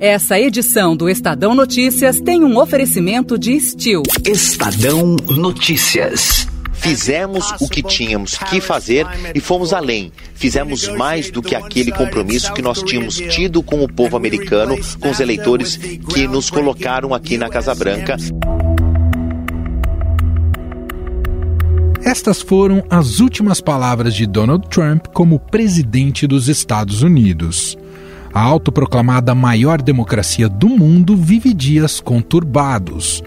Essa edição do Estadão Notícias tem um oferecimento de Steel. Estadão Notícias. Fizemos o que tínhamos que fazer e fomos além. Fizemos mais do que aquele compromisso que nós tínhamos tido com o povo americano, com os eleitores que nos colocaram aqui na Casa Branca. Estas foram as últimas palavras de Donald Trump como presidente dos Estados Unidos. A autoproclamada maior democracia do mundo vive dias conturbados.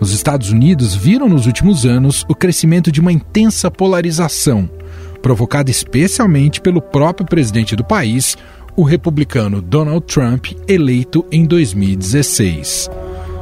Os Estados Unidos viram nos últimos anos o crescimento de uma intensa polarização, provocada especialmente pelo próprio presidente do país, o republicano Donald Trump, eleito em 2016.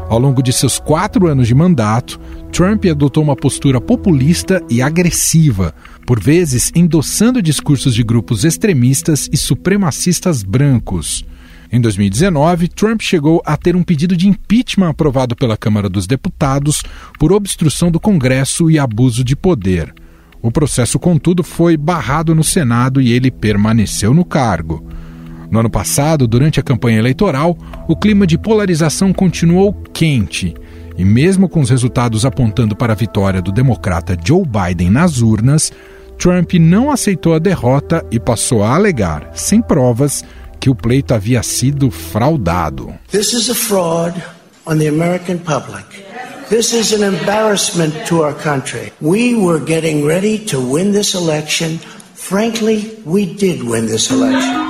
Ao longo de seus quatro anos de mandato, Trump adotou uma postura populista e agressiva, por vezes endossando discursos de grupos extremistas e supremacistas brancos. Em 2019, Trump chegou a ter um pedido de impeachment aprovado pela Câmara dos Deputados por obstrução do Congresso e abuso de poder. O processo, contudo, foi barrado no Senado e ele permaneceu no cargo. No ano passado, durante a campanha eleitoral, o clima de polarização continuou quente. E mesmo com os resultados apontando para a vitória do democrata Joe Biden nas urnas, Trump não aceitou a derrota e passou a alegar, sem provas, que o pleito havia sido fraudado. This is a fraud on the American public. This is an embarrassment to our country. We were getting ready to win this election. Frankly, we did win this election.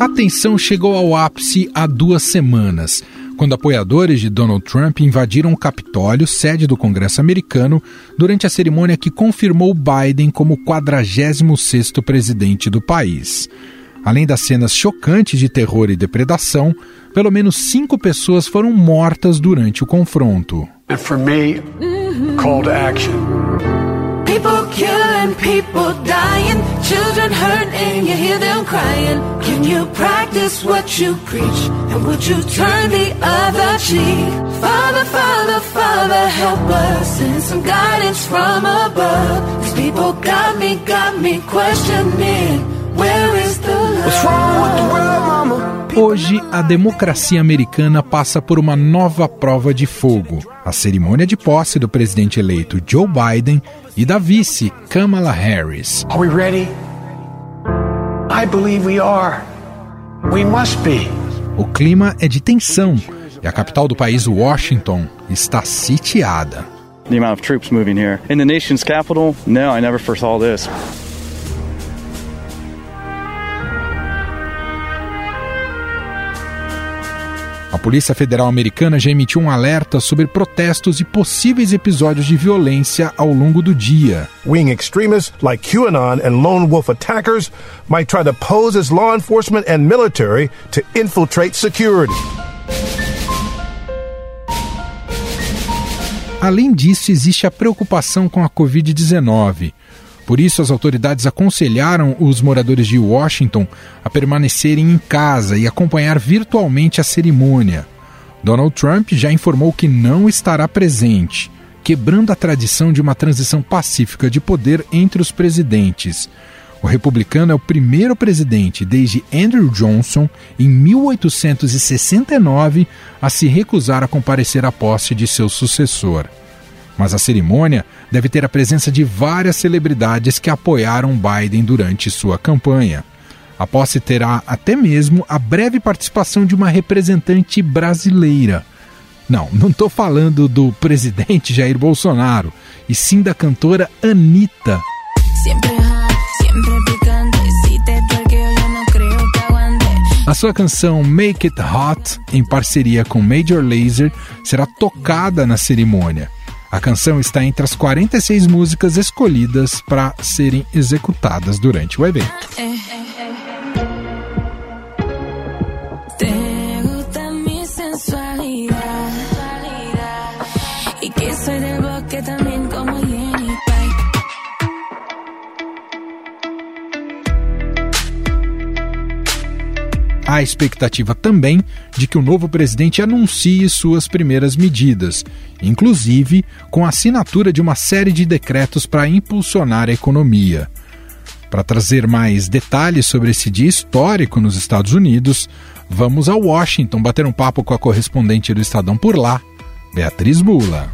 A tensão chegou ao ápice há duas semanas, quando apoiadores de Donald Trump invadiram o Capitólio, sede do Congresso americano, durante a cerimônia que confirmou Biden como 46º presidente do país. Além das cenas chocantes de terror e depredação, pelo menos cinco pessoas foram mortas durante o confronto. And for me, call to action. People killing, people dying, children hurt and you hear them crying. Can you practice what you preach? And would you turn the other cheek? Father, Father, Father, help us. Send some guidance from above. These people got me, got me questioning. Where is Hoje, a democracia americana passa por uma nova prova de fogo: a cerimônia de posse do presidente eleito Joe Biden e da vice Kamala Harris. Are we ready? I believe we are. We must be. O clima é de tensão e a capital do país, Washington, está sitiada. The amount of troops moving here. In the nation's capital, no, I never foresaw this. Polícia Federal Americana já emitiu um alerta sobre protestos e possíveis episódios de violência ao longo do dia. Wing extremists like QAnon and lone wolf attackers might try to pose as law enforcement and military to infiltrate security. Além disso, existe a preocupação com a Covid-19. Por isso, as autoridades aconselharam os moradores de Washington a permanecerem em casa e acompanhar virtualmente a cerimônia. Donald Trump já informou que não estará presente, quebrando a tradição de uma transição pacífica de poder entre os presidentes. O republicano é o primeiro presidente desde Andrew Johnson, em 1869, a se recusar a comparecer à posse de seu sucessor. Mas a cerimônia deve ter a presença de várias celebridades que apoiaram Biden durante sua campanha. A posse terá até mesmo a breve participação de uma representante brasileira. Não, não estou falando do presidente Jair Bolsonaro, e sim da cantora Anitta. A sua canção Make It Hot, em parceria com Major Lazer, será tocada na cerimônia. A canção está entre as 46 músicas escolhidas para serem executadas durante o evento. Há expectativa também de que o novo presidente anuncie suas primeiras medidas, inclusive com a assinatura de uma série de decretos para impulsionar a economia. Para trazer mais detalhes sobre esse dia histórico nos Estados Unidos, vamos a Washington bater um papo com a correspondente do Estadão por lá, Beatriz Bula.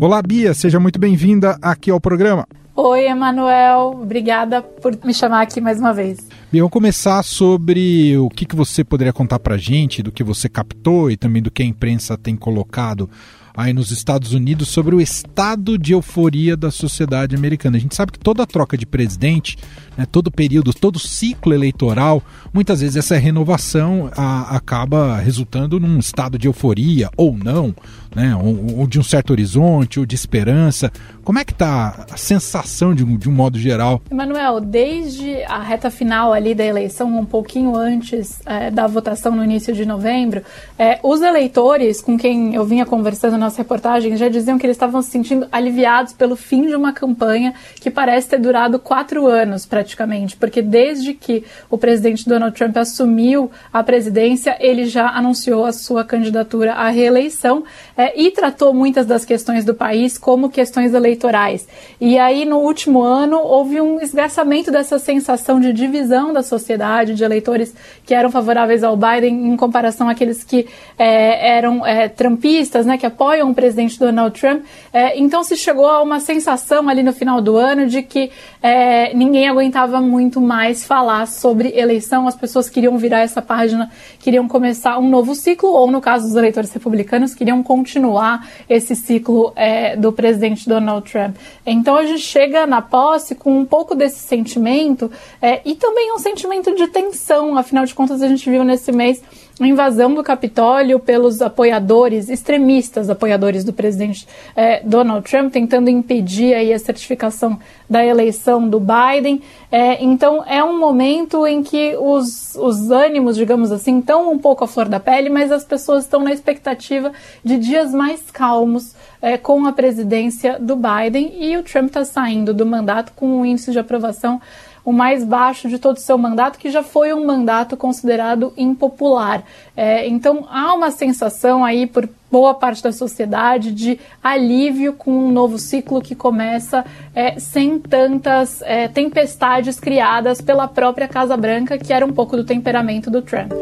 Olá, Bia, seja muito bem-vinda aqui ao programa. Oi, Emanuel, obrigada por me chamar aqui mais uma vez. Bem, vamos começar sobre o que, que você poderia contar para gente, do que você captou e também do que a imprensa tem colocado aí nos Estados Unidos sobre o estado de euforia da sociedade americana. A gente sabe que toda troca de presidente, né, todo período, todo ciclo eleitoral, muitas vezes essa renovação a, acaba resultando num estado de euforia ou não, né, ou, ou, de um certo horizonte, ou de esperança. Como é que está a sensação de um, de um modo geral? Emanuel, desde a reta final ali da eleição, um pouquinho antes é, da votação no início de novembro, é, os eleitores com quem eu vinha conversando na nossa reportagem já diziam que eles estavam se sentindo aliviados pelo fim de uma campanha que parece ter durado quatro anos praticamente, porque desde que o presidente Donald Trump assumiu a presidência, ele já anunciou a sua candidatura à reeleição. É, é, e tratou muitas das questões do país como questões eleitorais. E aí, no último ano, houve um esgarçamento dessa sensação de divisão da sociedade, de eleitores que eram favoráveis ao Biden em comparação àqueles que é, eram é, trumpistas, né, que apoiam o presidente Donald Trump. É, então, se chegou a uma sensação ali no final do ano de que é, ninguém aguentava muito mais falar sobre eleição, as pessoas queriam virar essa página, queriam começar um novo ciclo, ou no caso dos eleitores republicanos, queriam continuar continuar esse ciclo é, do presidente Donald Trump. Então a gente chega na posse com um pouco desse sentimento é, e também um sentimento de tensão, afinal de contas a gente viu nesse mês a invasão do Capitólio pelos apoiadores, extremistas apoiadores do presidente é, Donald Trump, tentando impedir aí a certificação da eleição do Biden. É, então é um momento em que os, os ânimos, digamos assim, estão um pouco à flor da pele, mas as pessoas estão na expectativa de dias mais calmos é, com a presidência do Biden e o Trump está saindo do mandato com um índice de aprovação o mais baixo de todo o seu mandato, que já foi um mandato considerado impopular. É, então há uma sensação aí por boa parte da sociedade de alívio com um novo ciclo que começa é, sem tantas é, tempestades criadas pela própria Casa Branca, que era um pouco do temperamento do Trump.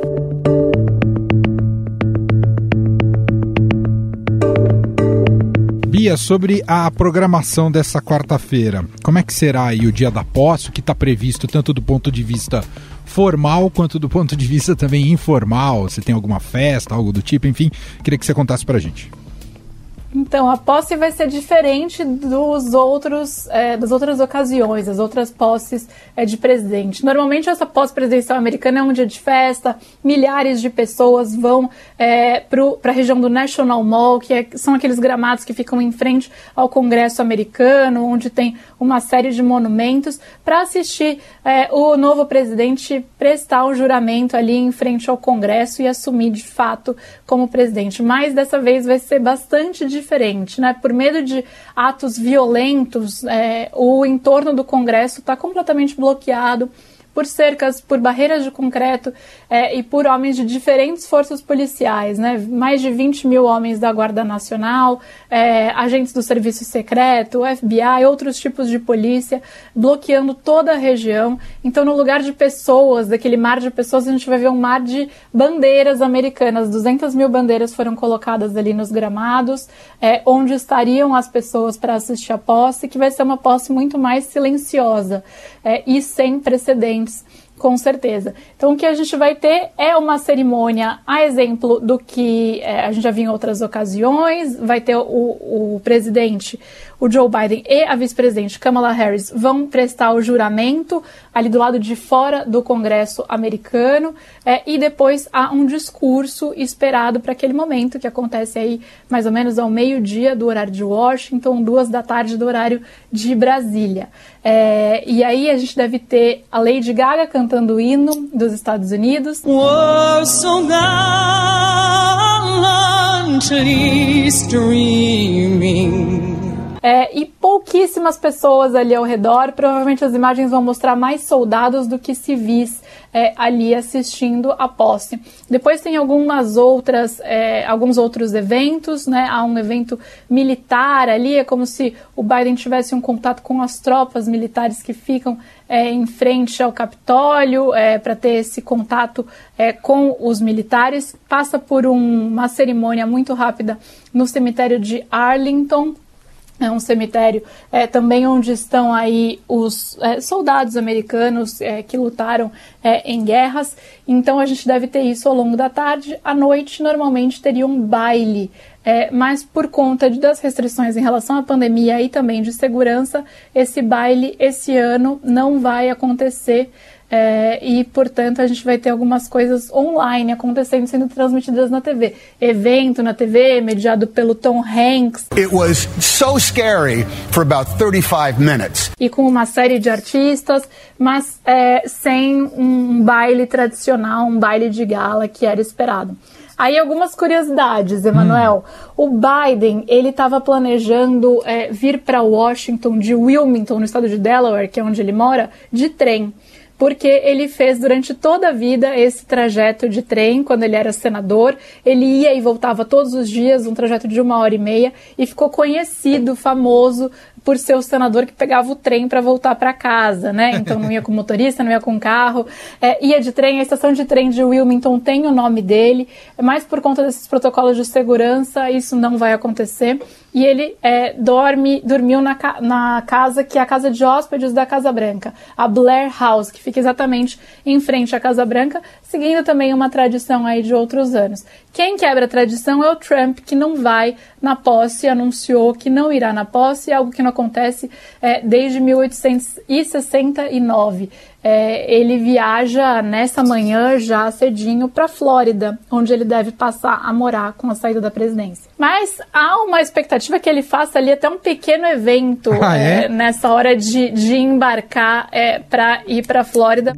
Bia, sobre a programação dessa quarta-feira, como é que será aí o dia da posse, o que está previsto tanto do ponto de vista formal quanto do ponto de vista também informal? Se tem alguma festa, algo do tipo, enfim, queria que você contasse pra gente. Então, a posse vai ser diferente dos outros, é, das outras ocasiões, as outras posses é, de presidente. Normalmente, essa posse presidencial americana é um dia de festa, milhares de pessoas vão é, para a região do National Mall, que é, são aqueles gramados que ficam em frente ao Congresso americano, onde tem uma série de monumentos, para assistir é, o novo presidente prestar um juramento ali em frente ao Congresso e assumir de fato como presidente. Mas dessa vez vai ser bastante diferente diferente, né? Por medo de atos violentos, é, o entorno do Congresso está completamente bloqueado por cercas, por barreiras de concreto é, e por homens de diferentes forças policiais, né? Mais de 20 mil homens da Guarda Nacional, é, agentes do Serviço Secreto, FBI, outros tipos de polícia, bloqueando toda a região. Então, no lugar de pessoas, daquele mar de pessoas, a gente vai ver um mar de bandeiras americanas. 200 mil bandeiras foram colocadas ali nos gramados, é, onde estariam as pessoas para assistir a posse, que vai ser uma posse muito mais silenciosa é, e sem precedentes com certeza. Então, o que a gente vai ter é uma cerimônia, a exemplo do que é, a gente já viu em outras ocasiões. Vai ter o, o presidente, o Joe Biden e a vice-presidente Kamala Harris vão prestar o juramento ali do lado de fora do Congresso americano. É, e depois há um discurso esperado para aquele momento, que acontece aí mais ou menos ao meio-dia do horário de Washington, duas da tarde do horário de Brasília. É, e aí a gente deve ter a Lady Gaga cantando o hino dos Estados Unidos. so gallantly streaming é, e pouquíssimas pessoas ali ao redor. Provavelmente as imagens vão mostrar mais soldados do que civis é, ali assistindo a posse. Depois tem algumas outras, é, alguns outros eventos, né? Há um evento militar ali, é como se o Biden tivesse um contato com as tropas militares que ficam é, em frente ao Capitólio é, para ter esse contato é, com os militares. Passa por um, uma cerimônia muito rápida no cemitério de Arlington, é um cemitério é, também onde estão aí os é, soldados americanos é, que lutaram é, em guerras. Então a gente deve ter isso ao longo da tarde. À noite, normalmente teria um baile, é, mas por conta de, das restrições em relação à pandemia e também de segurança, esse baile esse ano não vai acontecer. É, e, portanto, a gente vai ter algumas coisas online acontecendo, sendo transmitidas na TV. Evento na TV, mediado pelo Tom Hanks. It was so scary for about 35 minutes. E com uma série de artistas, mas é, sem um baile tradicional, um baile de gala que era esperado. Aí algumas curiosidades, Emanuel. Hum. O Biden ele estava planejando é, vir para Washington de Wilmington, no estado de Delaware, que é onde ele mora, de trem porque ele fez durante toda a vida esse trajeto de trem quando ele era senador. Ele ia e voltava todos os dias, um trajeto de uma hora e meia, e ficou conhecido, famoso por ser o senador que pegava o trem para voltar para casa, né? Então não ia com motorista, não ia com carro, é, ia de trem. A estação de trem de Wilmington tem o nome dele, mas por conta desses protocolos de segurança isso não vai acontecer. E ele é, dorme, dormiu na, na casa que é a casa de hóspedes da Casa Branca, a Blair House, que fica exatamente em frente à Casa Branca, seguindo também uma tradição aí de outros anos. Quem quebra a tradição é o Trump, que não vai na posse, anunciou que não irá na posse, algo que não acontece é, desde 1869. É, ele viaja nessa manhã já cedinho para Flórida, onde ele deve passar a morar com a saída da presidência. Mas há uma expectativa que ele faça ali até um pequeno evento ah, é? É, nessa hora de, de embarcar é, para ir para Flórida.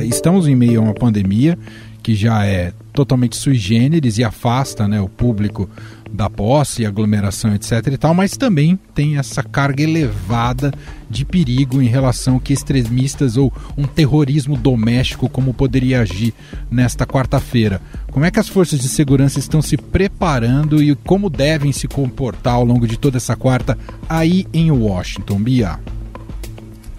Estamos em meio a uma pandemia que já é totalmente sui generis e afasta né, o público da posse, aglomeração, etc e tal, mas também tem essa carga elevada de perigo em relação que extremistas ou um terrorismo doméstico como poderia agir nesta quarta-feira. Como é que as forças de segurança estão se preparando e como devem se comportar ao longo de toda essa quarta aí em Washington, Bia?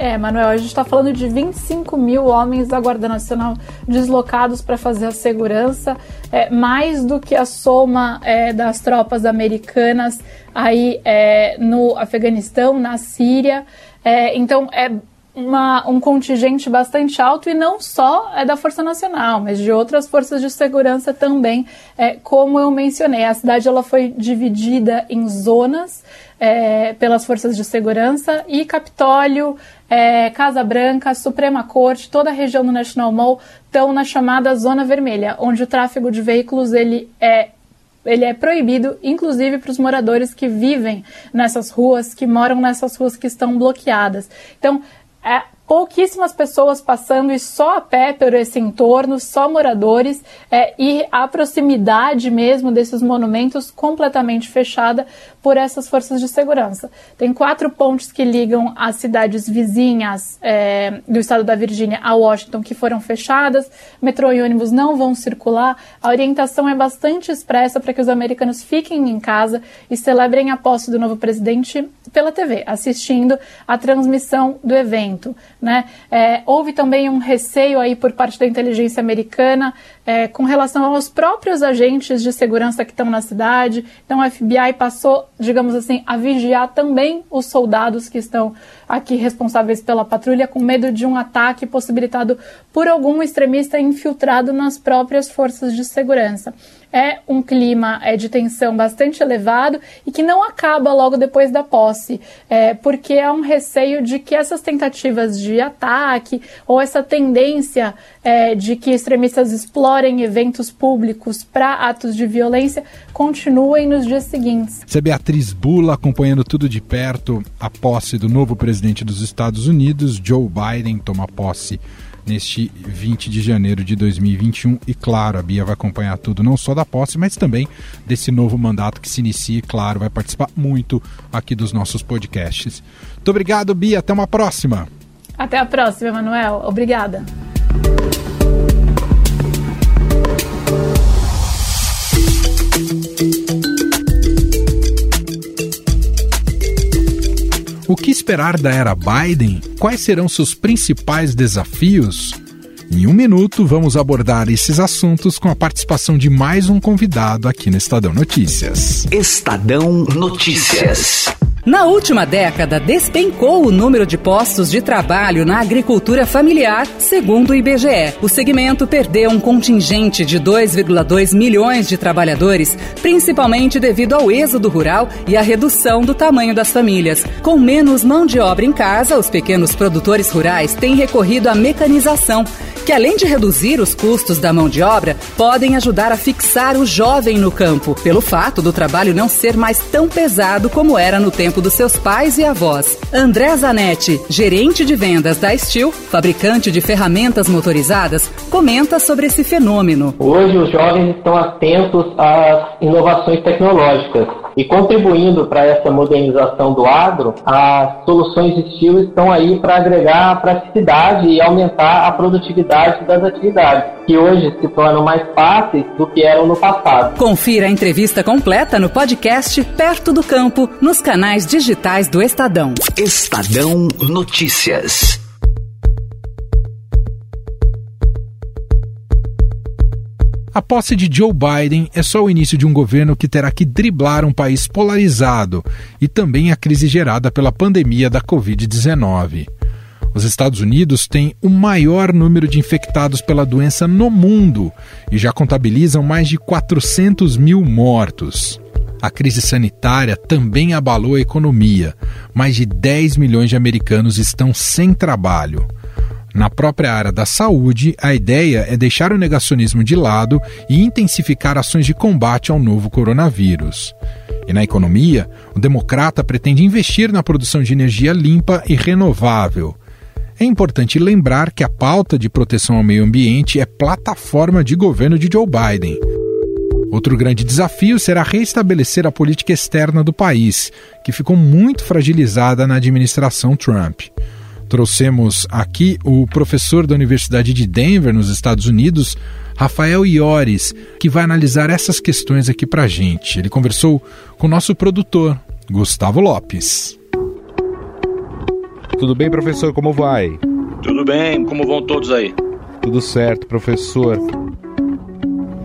É, Manuel, a gente está falando de 25 mil homens da Guarda Nacional deslocados para fazer a segurança, é, mais do que a soma é, das tropas americanas aí é, no Afeganistão, na Síria. É, então, é uma, um contingente bastante alto e não só é da Força Nacional, mas de outras forças de segurança também, é, como eu mencionei. A cidade ela foi dividida em zonas é, pelas forças de segurança e Capitólio, é, Casa Branca, Suprema Corte, toda a região do National Mall estão na chamada Zona Vermelha, onde o tráfego de veículos ele é ele é proibido, inclusive para os moradores que vivem nessas ruas, que moram nessas ruas que estão bloqueadas. Então, é, pouquíssimas pessoas passando e só a pé por esse entorno, só moradores é, e a proximidade mesmo desses monumentos completamente fechada por essas forças de segurança. Tem quatro pontes que ligam as cidades vizinhas é, do estado da Virgínia a Washington que foram fechadas, metrô e ônibus não vão circular. A orientação é bastante expressa para que os americanos fiquem em casa e celebrem a posse do novo presidente pela TV, assistindo a transmissão do evento. Né? É, houve também um receio aí por parte da inteligência americana é, com relação aos próprios agentes de segurança que estão na cidade. Então, a FBI passou, digamos assim, a vigiar também os soldados que estão aqui responsáveis pela patrulha, com medo de um ataque possibilitado por algum extremista infiltrado nas próprias forças de segurança é um clima é, de tensão bastante elevado e que não acaba logo depois da posse, é, porque há um receio de que essas tentativas de ataque ou essa tendência é, de que extremistas explorem eventos públicos para atos de violência continuem nos dias seguintes. Você, Beatriz Bula, acompanhando tudo de perto a posse do novo presidente dos Estados Unidos, Joe Biden, toma posse neste 20 de janeiro de 2021. E claro, a Bia vai acompanhar tudo, não só da posse, mas também desse novo mandato que se inicia. E claro, vai participar muito aqui dos nossos podcasts. Muito obrigado, Bia. Até uma próxima. Até a próxima, Emanuel. Obrigada. O que esperar da era Biden? Quais serão seus principais desafios? Em um minuto, vamos abordar esses assuntos com a participação de mais um convidado aqui no Estadão Notícias. Estadão Notícias. Na última década, despencou o número de postos de trabalho na agricultura familiar, segundo o IBGE. O segmento perdeu um contingente de 2,2 milhões de trabalhadores, principalmente devido ao êxodo rural e à redução do tamanho das famílias. Com menos mão de obra em casa, os pequenos produtores rurais têm recorrido à mecanização, que além de reduzir os custos da mão de obra, podem ajudar a fixar o jovem no campo, pelo fato do trabalho não ser mais tão pesado como era no tempo dos seus pais e avós. André Zanetti, gerente de vendas da Steel, fabricante de ferramentas motorizadas, comenta sobre esse fenômeno. Hoje os jovens estão atentos às inovações tecnológicas e contribuindo para essa modernização do agro, as soluções Steel estão aí para agregar praticidade e aumentar a produtividade das atividades, que hoje se tornam mais fáceis do que eram no passado. Confira a entrevista completa no podcast Perto do Campo, nos canais digitais do Estadão. Estadão Notícias. A posse de Joe Biden é só o início de um governo que terá que driblar um país polarizado e também a crise gerada pela pandemia da Covid-19. Os Estados Unidos têm o maior número de infectados pela doença no mundo e já contabilizam mais de 400 mil mortos. A crise sanitária também abalou a economia. Mais de 10 milhões de americanos estão sem trabalho. Na própria área da saúde, a ideia é deixar o negacionismo de lado e intensificar ações de combate ao novo coronavírus. E na economia, o democrata pretende investir na produção de energia limpa e renovável. É importante lembrar que a pauta de proteção ao meio ambiente é plataforma de governo de Joe Biden. Outro grande desafio será restabelecer a política externa do país, que ficou muito fragilizada na administração Trump. Trouxemos aqui o professor da Universidade de Denver, nos Estados Unidos, Rafael Iores, que vai analisar essas questões aqui para a gente. Ele conversou com o nosso produtor, Gustavo Lopes. Tudo bem, professor? Como vai? Tudo bem, como vão todos aí? Tudo certo, professor.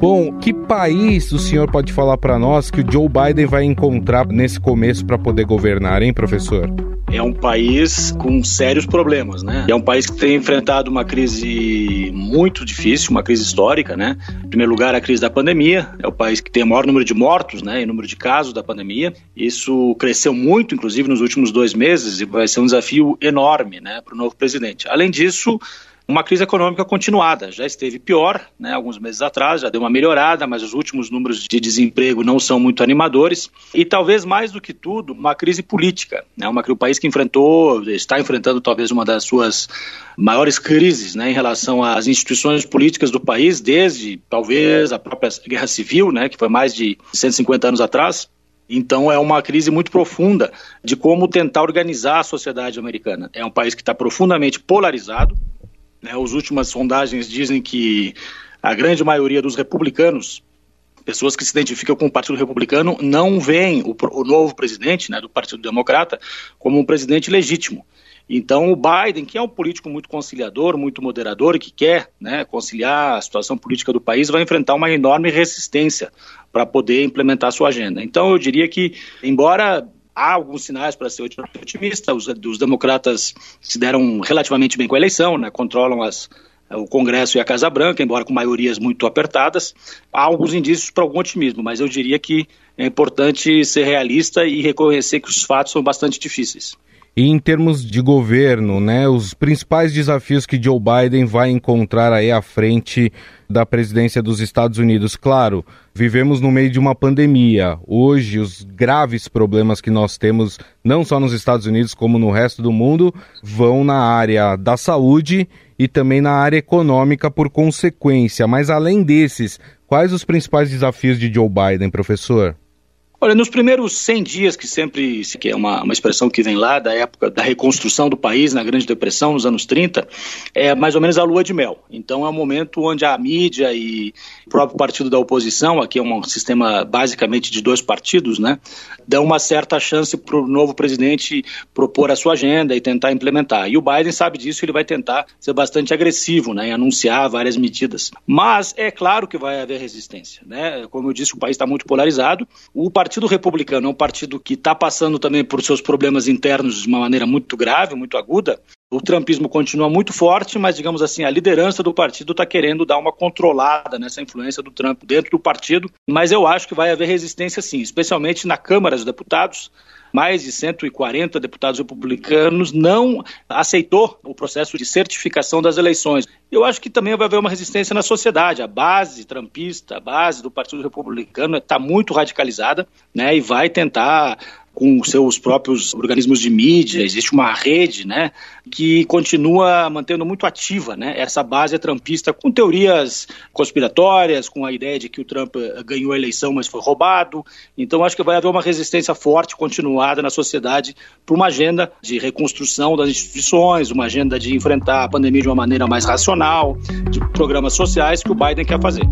Bom, que país o senhor pode falar para nós que o Joe Biden vai encontrar nesse começo para poder governar, hein, professor? É um país com sérios problemas, né? É um país que tem enfrentado uma crise muito difícil, uma crise histórica, né? Em primeiro lugar, a crise da pandemia. É o país que tem o maior número de mortos, né? E número de casos da pandemia. Isso cresceu muito, inclusive, nos últimos dois meses e vai ser um desafio enorme, né? Para o novo presidente. Além disso, uma crise econômica continuada. Já esteve pior, né, alguns meses atrás, já deu uma melhorada, mas os últimos números de desemprego não são muito animadores. E talvez mais do que tudo, uma crise política. Né, uma, o país que enfrentou, está enfrentando talvez uma das suas maiores crises né, em relação às instituições políticas do país, desde talvez a própria Guerra Civil, né, que foi mais de 150 anos atrás. Então é uma crise muito profunda de como tentar organizar a sociedade americana. É um país que está profundamente polarizado, né, as últimas sondagens dizem que a grande maioria dos republicanos, pessoas que se identificam com o Partido Republicano, não veem o, o novo presidente né, do Partido Democrata como um presidente legítimo. Então, o Biden, que é um político muito conciliador, muito moderador que quer né, conciliar a situação política do país, vai enfrentar uma enorme resistência para poder implementar sua agenda. Então, eu diria que, embora há alguns sinais para ser otimista. Os, democratas se deram relativamente bem com a eleição, né? controlam as, o Congresso e a Casa Branca, embora com maiorias muito apertadas. Há alguns indícios para algum otimismo, mas eu diria que é importante ser realista e reconhecer que os fatos são bastante difíceis. E em termos de governo, né, os principais desafios que Joe Biden vai encontrar aí à frente da presidência dos Estados Unidos. Claro, vivemos no meio de uma pandemia. Hoje, os graves problemas que nós temos, não só nos Estados Unidos como no resto do mundo, vão na área da saúde e também na área econômica por consequência. Mas além desses, quais os principais desafios de Joe Biden, professor? Olha, nos primeiros 100 dias, que sempre que é uma, uma expressão que vem lá da época da reconstrução do país, na Grande Depressão, nos anos 30, é mais ou menos a lua de mel. Então é um momento onde a mídia e o próprio partido da oposição, aqui é um sistema basicamente de dois partidos, né, dão uma certa chance para o novo presidente propor a sua agenda e tentar implementar. E o Biden sabe disso, ele vai tentar ser bastante agressivo, né, em anunciar várias medidas. Mas é claro que vai haver resistência, né? Como eu disse, o país está muito polarizado. O partido Republicano é um partido que está passando também por seus problemas internos de uma maneira muito grave, muito aguda. O trumpismo continua muito forte, mas, digamos assim, a liderança do partido está querendo dar uma controlada nessa influência do Trump dentro do partido. Mas eu acho que vai haver resistência, sim, especialmente na Câmara dos Deputados mais de 140 deputados republicanos não aceitou o processo de certificação das eleições. Eu acho que também vai haver uma resistência na sociedade. A base trampista, a base do Partido Republicano está muito radicalizada, né, e vai tentar com seus próprios organismos de mídia, existe uma rede, né, que continua mantendo muito ativa, né, essa base trampista com teorias conspiratórias, com a ideia de que o Trump eh, ganhou a eleição, mas foi roubado. Então acho que vai haver uma resistência forte, continuada na sociedade para uma agenda de reconstrução das instituições, uma agenda de enfrentar a pandemia de uma maneira mais racional, de programas sociais que o Biden quer fazer.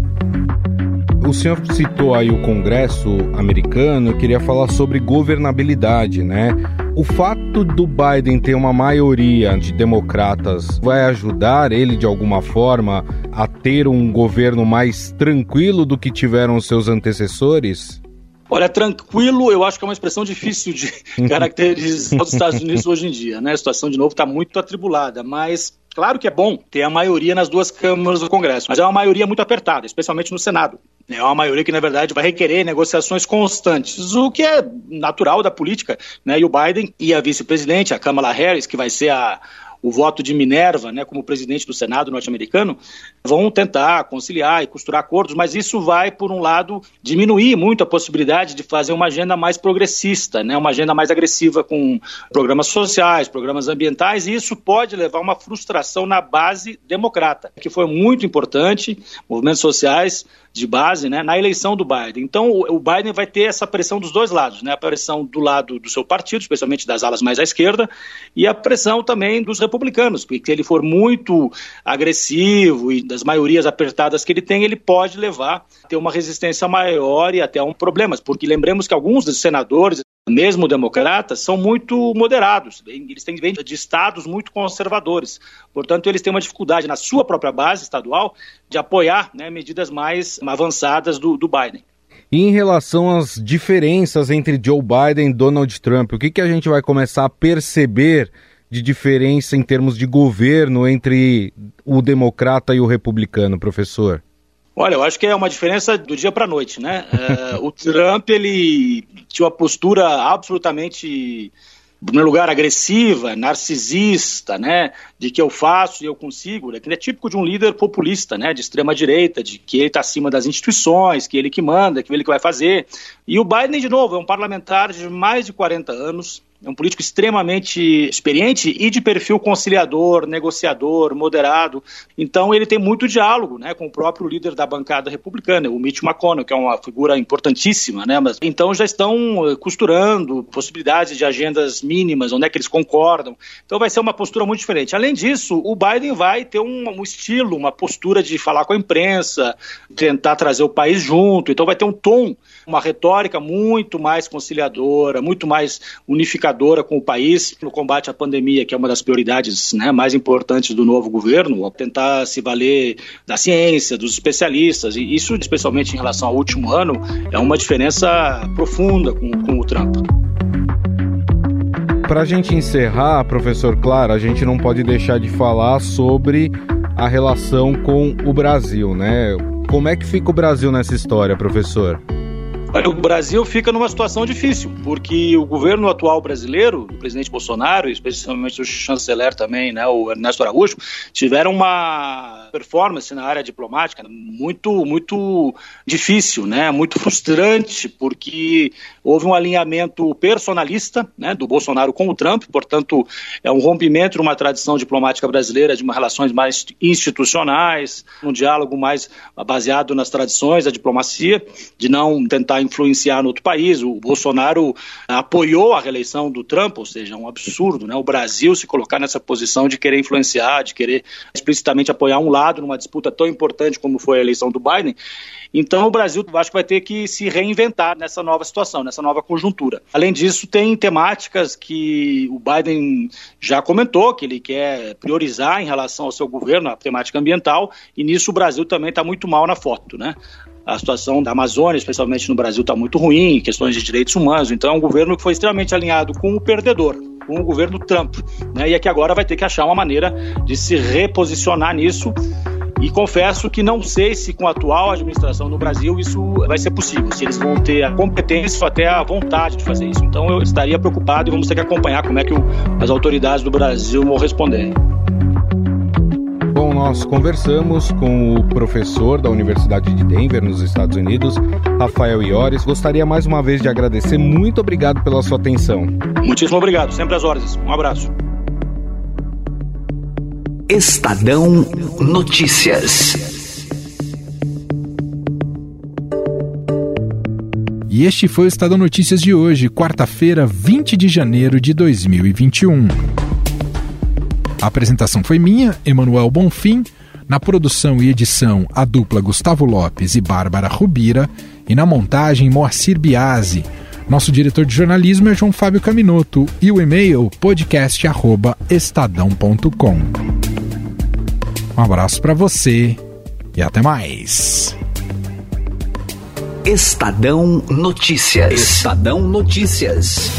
O senhor citou aí o Congresso americano, eu queria falar sobre governabilidade, né? O fato do Biden ter uma maioria de democratas vai ajudar ele de alguma forma a ter um governo mais tranquilo do que tiveram seus antecessores? Olha, tranquilo, eu acho que é uma expressão difícil de caracterizar os Estados Unidos hoje em dia, né? A situação, de novo, está muito atribulada, mas Claro que é bom ter a maioria nas duas câmaras do Congresso, mas é uma maioria muito apertada, especialmente no Senado. É uma maioria que, na verdade, vai requerer negociações constantes, o que é natural da política. Né? E o Biden e a vice-presidente, a Kamala Harris, que vai ser a, o voto de Minerva, né, como presidente do Senado norte-americano, vão tentar conciliar e costurar acordos, mas isso vai, por um lado, diminuir muito a possibilidade de fazer uma agenda mais progressista, né, uma agenda mais agressiva com programas sociais, programas ambientais, e isso pode levar a uma frustração na base democrata, que foi muito importante, movimentos sociais de base né, na eleição do Biden. Então, o, Biden vai ter essa pressão dos dois lados, né, a pressão do lado do seu partido, especialmente das alas mais à esquerda, e a pressão também dos republicanos, porque se ele for muito agressivo e das maiorias apertadas que ele tem, ele pode levar a ter uma resistência maior e até um problemas, porque lembremos que alguns dos senadores mesmo democratas, são muito moderados. Eles têm vindo de estados muito conservadores. Portanto, eles têm uma dificuldade na sua própria base estadual de apoiar né, medidas mais avançadas do, do Biden. E em relação às diferenças entre Joe Biden e Donald Trump, o que, que a gente vai começar a perceber de diferença em termos de governo entre o democrata e o republicano, professor? Olha, eu acho que é uma diferença do dia para a noite, né? É, o Trump, ele tinha uma postura absolutamente, em primeiro lugar, agressiva, narcisista, né? De que eu faço e eu consigo, né? que é típico de um líder populista, né? De extrema direita, de que ele está acima das instituições, que ele que manda, que ele que vai fazer. E o Biden, de novo, é um parlamentar de mais de 40 anos, é um político extremamente experiente e de perfil conciliador, negociador, moderado. Então ele tem muito diálogo né, com o próprio líder da bancada republicana, o Mitch McConnell, que é uma figura importantíssima. Né, mas, então já estão eh, costurando possibilidades de agendas mínimas, onde é que eles concordam. Então vai ser uma postura muito diferente. Além disso, o Biden vai ter um, um estilo, uma postura de falar com a imprensa, tentar trazer o país junto. Então vai ter um tom, uma retórica muito mais conciliadora, muito mais unificadora com o país no combate à pandemia, que é uma das prioridades né, mais importantes do novo governo, tentar se valer da ciência, dos especialistas, e isso, especialmente em relação ao último ano, é uma diferença profunda com, com o Trump. Para a gente encerrar, professor Claro, a gente não pode deixar de falar sobre a relação com o Brasil, né? Como é que fica o Brasil nessa história, professor? O Brasil fica numa situação difícil, porque o governo atual brasileiro, o presidente Bolsonaro, especialmente o chanceler também, né, o Ernesto Araújo, tiveram uma performance na área diplomática muito, muito difícil, né, muito frustrante, porque houve um alinhamento personalista né, do Bolsonaro com o Trump, portanto, é um rompimento de uma tradição diplomática brasileira de uma relações mais institucionais, um diálogo mais baseado nas tradições da diplomacia, de não tentar influenciar no outro país. O Bolsonaro apoiou a reeleição do Trump, ou seja, é um absurdo, né? O Brasil se colocar nessa posição de querer influenciar, de querer explicitamente apoiar um lado numa disputa tão importante como foi a eleição do Biden. Então, o Brasil acho que vai ter que se reinventar nessa nova situação, nessa nova conjuntura. Além disso, tem temáticas que o Biden já comentou, que ele quer priorizar em relação ao seu governo, a temática ambiental, e nisso o Brasil também está muito mal na foto, né? A situação da Amazônia, especialmente no Brasil, está muito ruim, questões de direitos humanos. Então, é um governo que foi extremamente alinhado com o perdedor, com o governo Trump. Né? E aqui agora vai ter que achar uma maneira de se reposicionar nisso. E confesso que não sei se com a atual administração no Brasil isso vai ser possível, se eles vão ter a competência ou até a vontade de fazer isso. Então eu estaria preocupado e vamos ter que acompanhar como é que as autoridades do Brasil vão responder. Nós conversamos com o professor da Universidade de Denver, nos Estados Unidos, Rafael Iores. Gostaria mais uma vez de agradecer. Muito obrigado pela sua atenção. Muitíssimo obrigado, sempre às ordens. Um abraço. Estadão Notícias. E este foi o Estadão Notícias de hoje, quarta-feira, 20 de janeiro de 2021. A apresentação foi minha, Emanuel Bonfim. Na produção e edição, a dupla Gustavo Lopes e Bárbara Rubira. E na montagem, Moacir Biasi. Nosso diretor de jornalismo é João Fábio Caminoto. E o e-mail podcast.estadão.com. Um abraço para você e até mais. Estadão Notícias. Estadão Notícias.